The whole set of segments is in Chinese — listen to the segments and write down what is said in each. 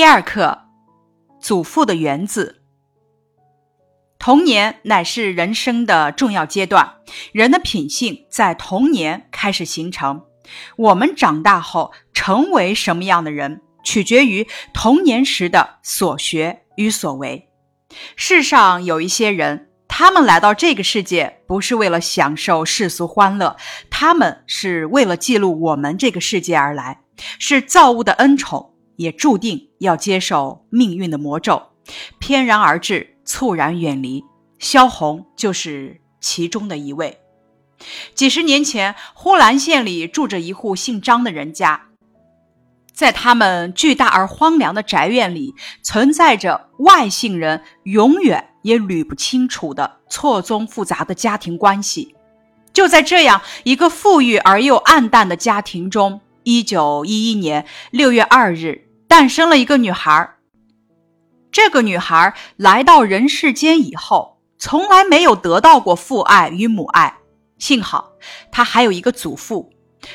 第二课，祖父的园子。童年乃是人生的重要阶段，人的品性在童年开始形成。我们长大后成为什么样的人，取决于童年时的所学与所为。世上有一些人。他们来到这个世界，不是为了享受世俗欢乐，他们是为了记录我们这个世界而来，是造物的恩宠，也注定要接受命运的魔咒，翩然而至，猝然远离。萧红就是其中的一位。几十年前，呼兰县里住着一户姓张的人家。在他们巨大而荒凉的宅院里，存在着外姓人永远也捋不清楚的错综复杂的家庭关系。就在这样一个富裕而又暗淡的家庭中，一九一一年六月二日，诞生了一个女孩。这个女孩来到人世间以后，从来没有得到过父爱与母爱。幸好，她还有一个祖父。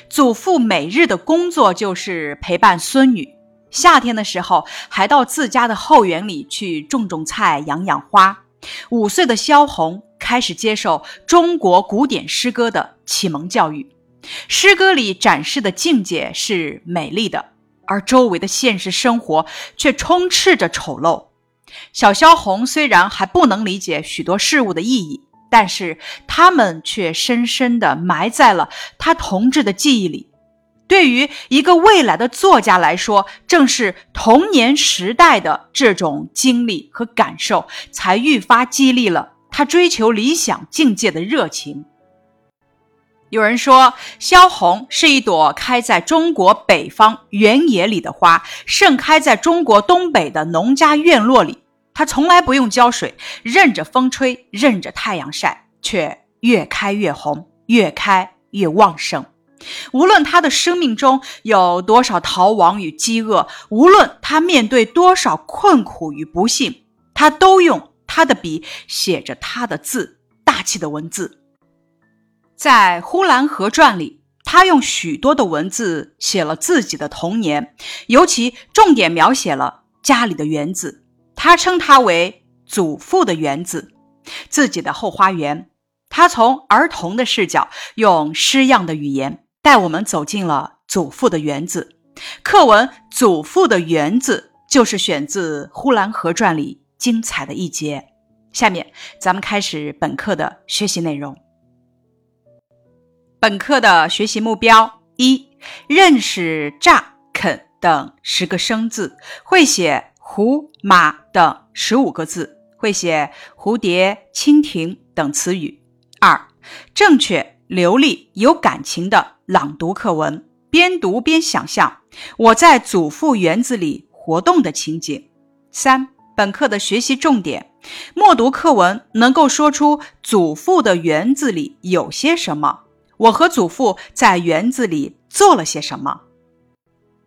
祖父每日的工作就是陪伴孙女，夏天的时候还到自家的后园里去种种菜、养养花。五岁的萧红开始接受中国古典诗歌的启蒙教育，诗歌里展示的境界是美丽的，而周围的现实生活却充斥着丑陋。小萧红虽然还不能理解许多事物的意义。但是他们却深深地埋在了他同志的记忆里。对于一个未来的作家来说，正是童年时代的这种经历和感受，才愈发激励了他追求理想境界的热情。有人说，萧红是一朵开在中国北方原野里的花，盛开在中国东北的农家院落里。它从来不用浇水，任着风吹，任着太阳晒，却越开越红，越开越旺盛。无论他的生命中有多少逃亡与饥饿，无论他面对多少困苦与不幸，他都用他的笔写着他的字，大气的文字。在《呼兰河传》里，他用许多的文字写了自己的童年，尤其重点描写了家里的园子。他称它为祖父的园子，自己的后花园。他从儿童的视角，用诗样的语言带我们走进了祖父的园子。课文《祖父的园子》就是选自《呼兰河传》里精彩的一节。下面咱们开始本课的学习内容。本课的学习目标：一、认识“乍”“肯”等十个生字，会写。胡马等十五个字，会写蝴蝶、蜻蜓等词语。二、正确、流利、有感情的朗读课文，边读边想象我在祖父园子里活动的情景。三、本课的学习重点：默读课文，能够说出祖父的园子里有些什么，我和祖父在园子里做了些什么。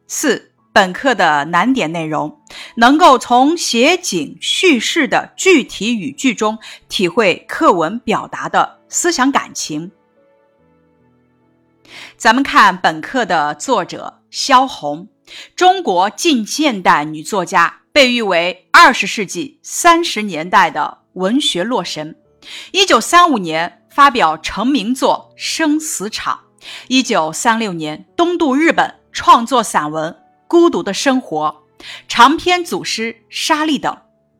四。本课的难点内容，能够从写景叙事的具体语句中体会课文表达的思想感情。咱们看本课的作者萧红，中国近现代女作家，被誉为二十世纪三十年代的文学洛神。一九三五年发表成名作《生死场》，一九三六年东渡日本创作散文。孤独的生活，长篇组诗《沙砾》等。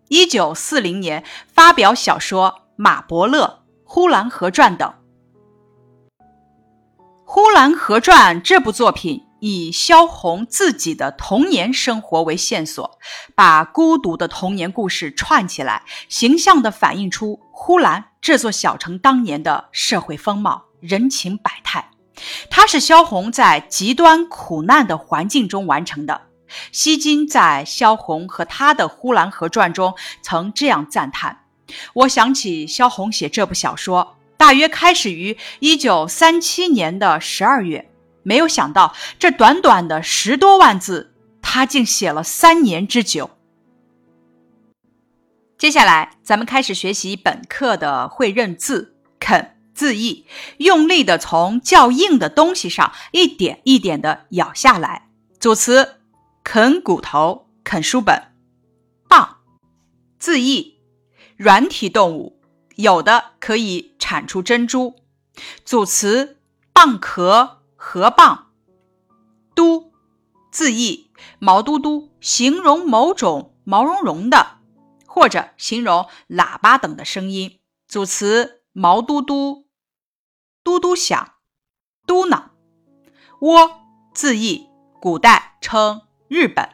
一九四零年发表小说《马伯乐》《呼兰河传》等。《呼兰河传》这部作品以萧红自己的童年生活为线索，把孤独的童年故事串起来，形象地反映出呼兰这座小城当年的社会风貌、人情百态。它是萧红在极端苦难的环境中完成的。西金在萧红和他的《呼兰河传》中曾这样赞叹：“我想起萧红写这部小说，大约开始于一九三七年的十二月。没有想到，这短短的十多万字，他竟写了三年之久。”接下来，咱们开始学习本课的会认字肯。字义，用力的从较硬的东西上一点一点的咬下来。组词：啃骨头、啃书本。蚌，字义，软体动物，有的可以产出珍珠。组词：蚌壳、河蚌。嘟，字义，毛嘟嘟，形容某种毛茸茸的，或者形容喇叭等的声音。组词：毛嘟嘟，嘟嘟响，嘟囔。倭，字义，古代称日本。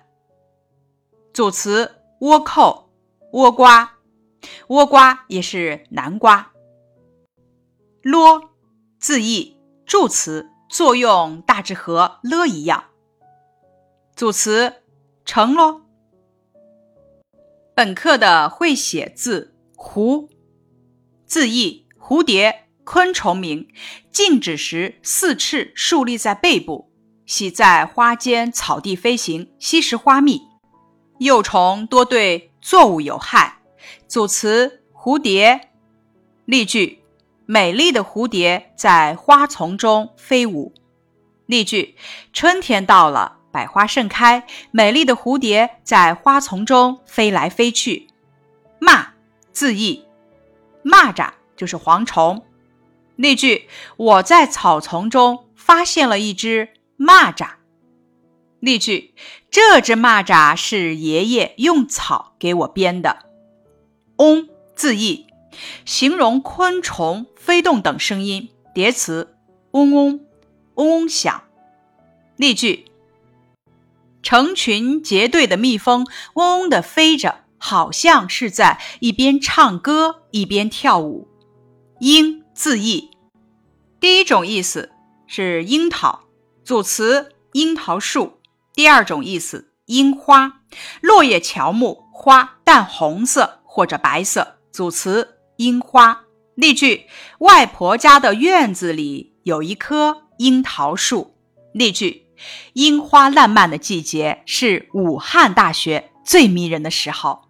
组词：倭寇、倭瓜，倭瓜也是南瓜。啰，字义，助词，作用大致和了一样。组词：成咯。本课的会写字蝴，字义，蝴蝶。昆虫名，静止时四翅竖立在背部，喜在花间草地飞行，吸食花蜜。幼虫多对作物有害。组词：蝴蝶。例句：美丽的蝴蝶在花丛中飞舞。例句：春天到了，百花盛开，美丽的蝴蝶在花丛中飞来飞去。蚂，字义，蚂蚱就是蝗虫。例句：我在草丛中发现了一只蚂蚱。例句：这只蚂蚱是爷爷用草给我编的。嗡，字义，形容昆虫飞动等声音。叠词：嗡嗡，嗡嗡响。例句：成群结队的蜜蜂嗡嗡地飞着，好像是在一边唱歌一边跳舞。莺。字义，第一种意思是樱桃，组词樱桃树；第二种意思樱花，落叶乔木，花淡红色或者白色，组词樱花。例句：外婆家的院子里有一棵樱桃树。例句：樱花烂漫的季节是武汉大学最迷人的时候。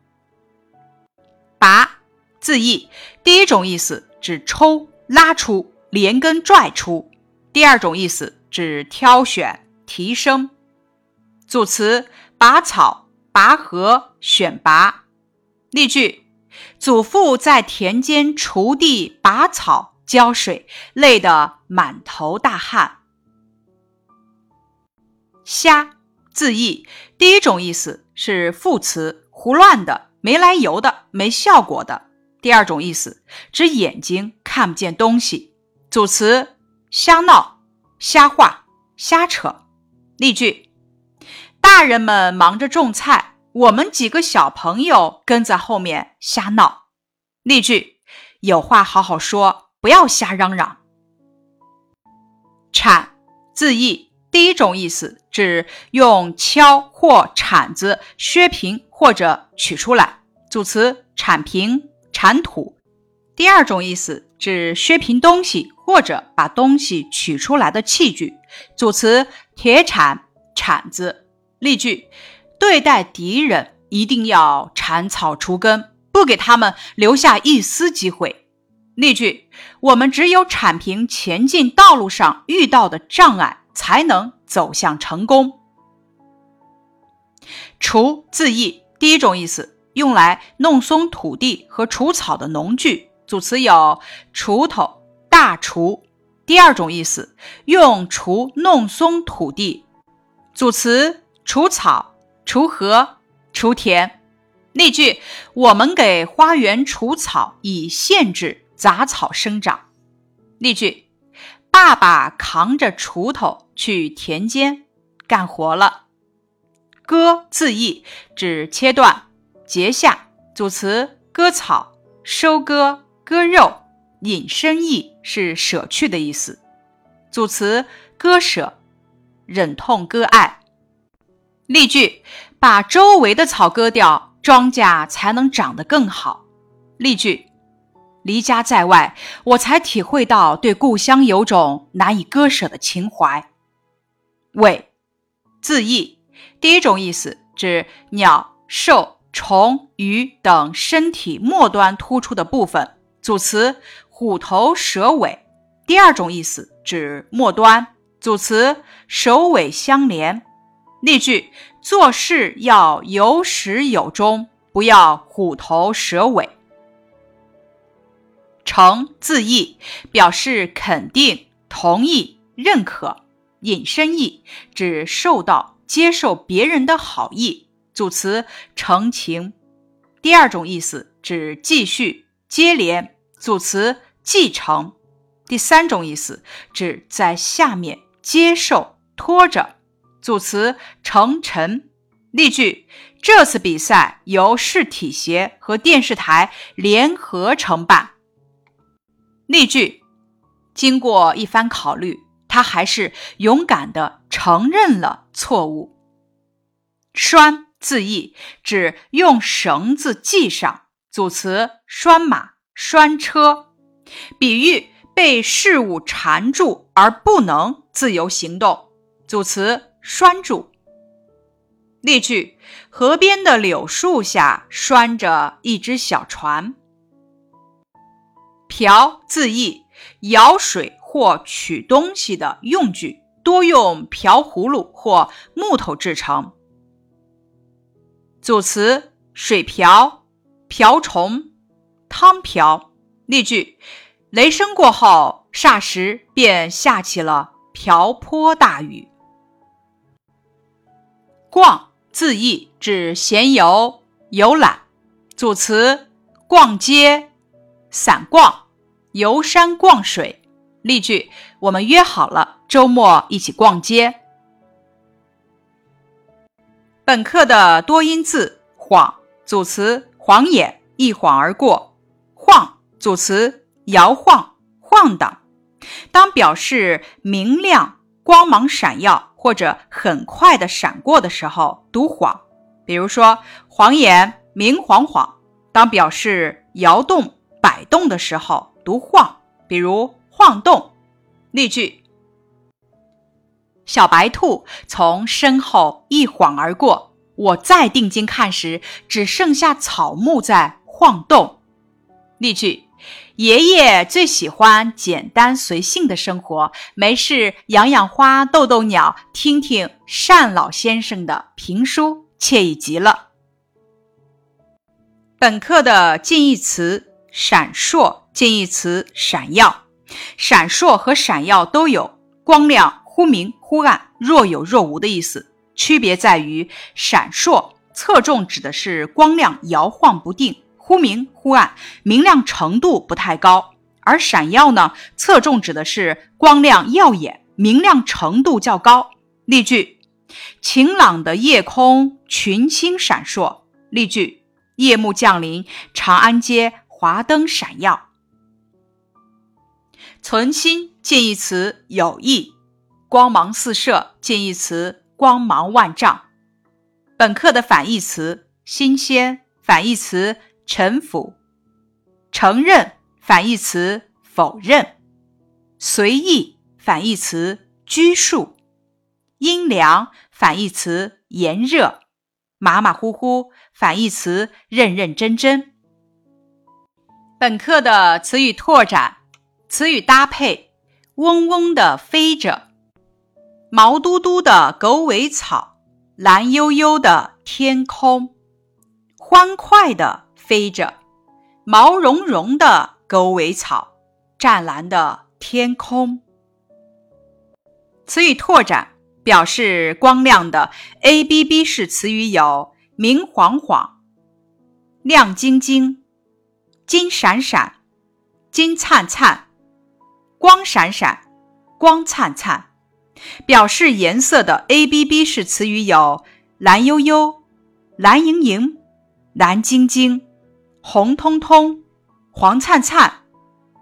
拔，字义，第一种意思指抽。拉出、连根拽出。第二种意思指挑选、提升。组词：拔草、拔河、选拔。例句：祖父在田间锄地、拔草、浇水，累得满头大汗。瞎，字义，第一种意思是副词，胡乱的、没来由的、没效果的。第二种意思指眼睛看不见东西。组词：瞎闹、瞎话、瞎扯。例句：大人们忙着种菜，我们几个小朋友跟在后面瞎闹。例句：有话好好说，不要瞎嚷嚷。铲，字义，第一种意思指用锹或铲子削平或者取出来。组词：铲平。铲土，第二种意思指削平东西或者把东西取出来的器具。组词：铁铲、铲子。例句：对待敌人一定要铲草除根，不给他们留下一丝机会。例句：我们只有铲平前进道路上遇到的障碍，才能走向成功。除字义，第一种意思。用来弄松土地和除草的农具，组词有锄头、大锄。第二种意思，用锄弄松土地，组词除草、锄禾、锄田。例句：我们给花园除草，以限制杂草生长。例句：爸爸扛着锄头去田间干活了。割字义，指切断。截下组词割草、收割、割肉，引申义是舍去的意思。组词割舍、忍痛割爱。例句：把周围的草割掉，庄稼才能长得更好。例句：离家在外，我才体会到对故乡有种难以割舍的情怀。尾，字义，第一种意思指鸟、兽。虫、鱼等身体末端突出的部分，组词虎头蛇尾。第二种意思指末端，组词首尾相连。例句：做事要有始有终，不要虎头蛇尾。诚字义，表示肯定、同意、认可。引申义，指受到、接受别人的好意。组词诚情。第二种意思指继续、接连。组词继承。第三种意思指在下面接受、拖着。组词承陈。例句：这次比赛由市体协和电视台联合承办。例句：经过一番考虑，他还是勇敢地承认了错误。拴字义，指用绳子系上。组词拴马、拴车，比喻被事物缠住而不能自由行动。组词拴住。例句：河边的柳树下拴着一只小船。瓢字义，舀水或取东西的用具，多用瓢葫芦或木头制成。组词：水瓢、瓢虫、汤瓢。例句：雷声过后，霎时便下起了瓢泼大雨。逛字义，指闲游、游览。组词：逛街、散逛。游山逛水，例句：我们约好了周末一起逛街。本课的多音字晃，组词晃眼，一晃而过；晃，组词摇晃、晃荡。当表示明亮、光芒闪耀或者很快的闪过的时候，读晃。比如说，晃眼、明晃晃。当表示摇动、摆动的时候。读晃，比如晃动。例句：小白兔从身后一晃而过，我再定睛看时，只剩下草木在晃动。例句：爷爷最喜欢简单随性的生活，没事养养花、逗逗鸟，听听单老先生的评书，惬意极了。本课的近义词：闪烁。近义词闪耀，闪烁和闪耀都有光亮忽明忽暗、若有若无的意思。区别在于，闪烁侧重指的是光亮摇晃不定，忽明忽暗，明亮程度不太高；而闪耀呢，侧重指的是光亮耀眼，明亮程度较高。例句：晴朗的夜空，群星闪烁。例句：夜幕降临，长安街华灯闪耀。存心近义词有意，光芒四射近义词光芒万丈。本课的反义词新鲜，反义词臣服；承认反义词否认；随意反义词拘束；阴凉反义词炎热；马马虎虎反义词认认真真。本课的词语拓展。词语搭配：嗡嗡的飞着，毛嘟嘟的狗尾草，蓝悠悠的天空，欢快的飞着，毛茸茸的狗尾草，湛蓝的天空。词语拓展表示光亮的 A B B 式词语有：明晃晃、亮晶晶、金闪闪、金灿灿。光闪闪，光灿灿，表示颜色的 A B B 式词语有蓝悠悠、蓝莹莹、蓝晶晶、红彤彤、黄灿灿、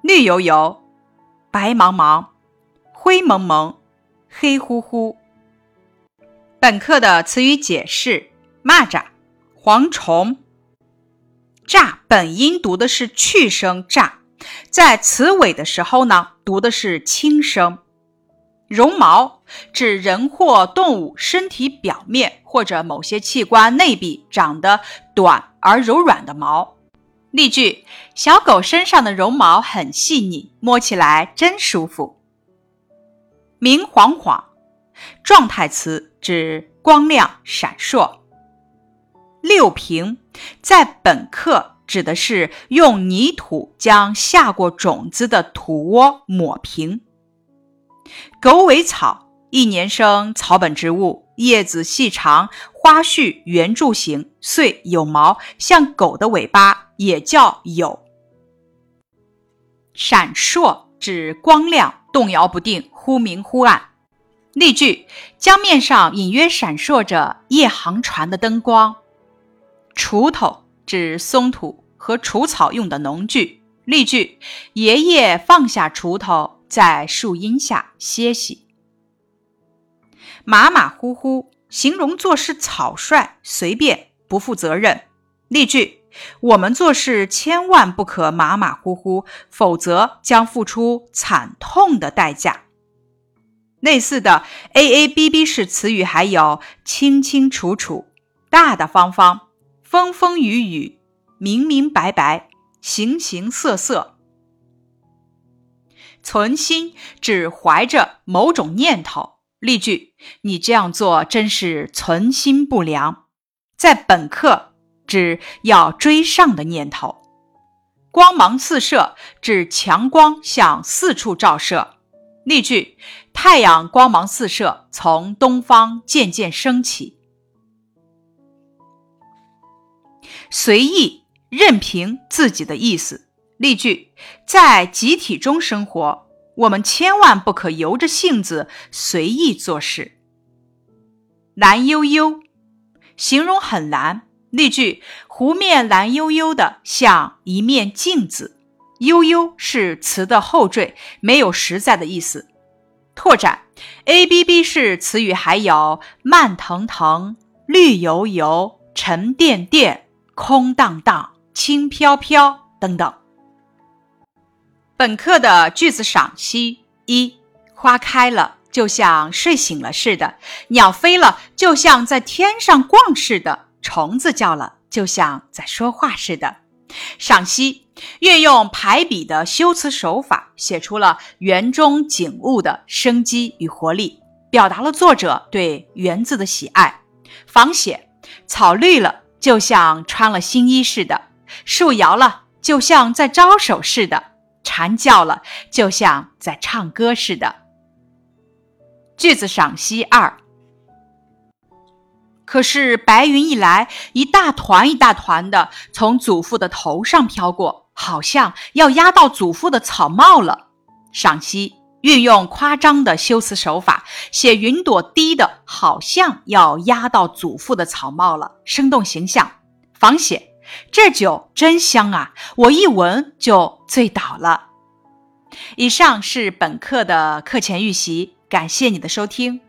绿油油、白茫茫、灰蒙蒙、黑乎乎。本课的词语解释：蚂蚱、蝗虫。蚱本音读的是去声，蚱。在词尾的时候呢，读的是轻声。绒毛指人或动物身体表面或者某些器官内壁长得短而柔软的毛。例句：小狗身上的绒毛很细腻，摸起来真舒服。明晃晃，状态词指光亮闪烁。六平在本课指的是用泥土将下过种子的土窝抹平。狗尾草，一年生草本植物，叶子细长，花序圆柱形，穗有毛，像狗的尾巴，也叫有。闪烁指光亮，动摇不定，忽明忽暗。例句：江面上隐约闪烁着夜航船的灯光。锄头指松土和除草用的农具。例句：爷爷放下锄头，在树荫下歇息。马马虎虎，形容做事草率、随便、不负责任。例句：我们做事千万不可马马虎虎，否则将付出惨痛的代价。类似的 A A B B 式词语还有清清楚楚、大大方方。风风雨雨，明明白白，形形色色。存心指怀着某种念头。例句：你这样做真是存心不良。在本课指要追上的念头。光芒四射指强光向四处照射。例句：太阳光芒四射，从东方渐渐升起。随意任凭自己的意思。例句：在集体中生活，我们千万不可由着性子随意做事。蓝悠悠，形容很蓝。例句：湖面蓝悠悠的，像一面镜子。悠悠是词的后缀，没有实在的意思。拓展 A B B 式词语还有慢腾腾、绿油油、沉甸甸。空荡荡、轻飘飘等等。本课的句子赏析：一、花开了，就像睡醒了似的；鸟飞了，就像在天上逛似的；虫子叫了，就像在说话似的。赏析：运用排比的修辞手法，写出了园中景物的生机与活力，表达了作者对园子的喜爱。仿写：草绿了。就像穿了新衣似的，树摇了，就像在招手似的；蝉叫了，就像在唱歌似的。句子赏析二：可是白云一来，一大团一大团的从祖父的头上飘过，好像要压到祖父的草帽了。赏析。运用夸张的修辞手法，写云朵低的，好像要压到祖父的草帽了，生动形象。仿写：这酒真香啊，我一闻就醉倒了。以上是本课的课前预习，感谢你的收听。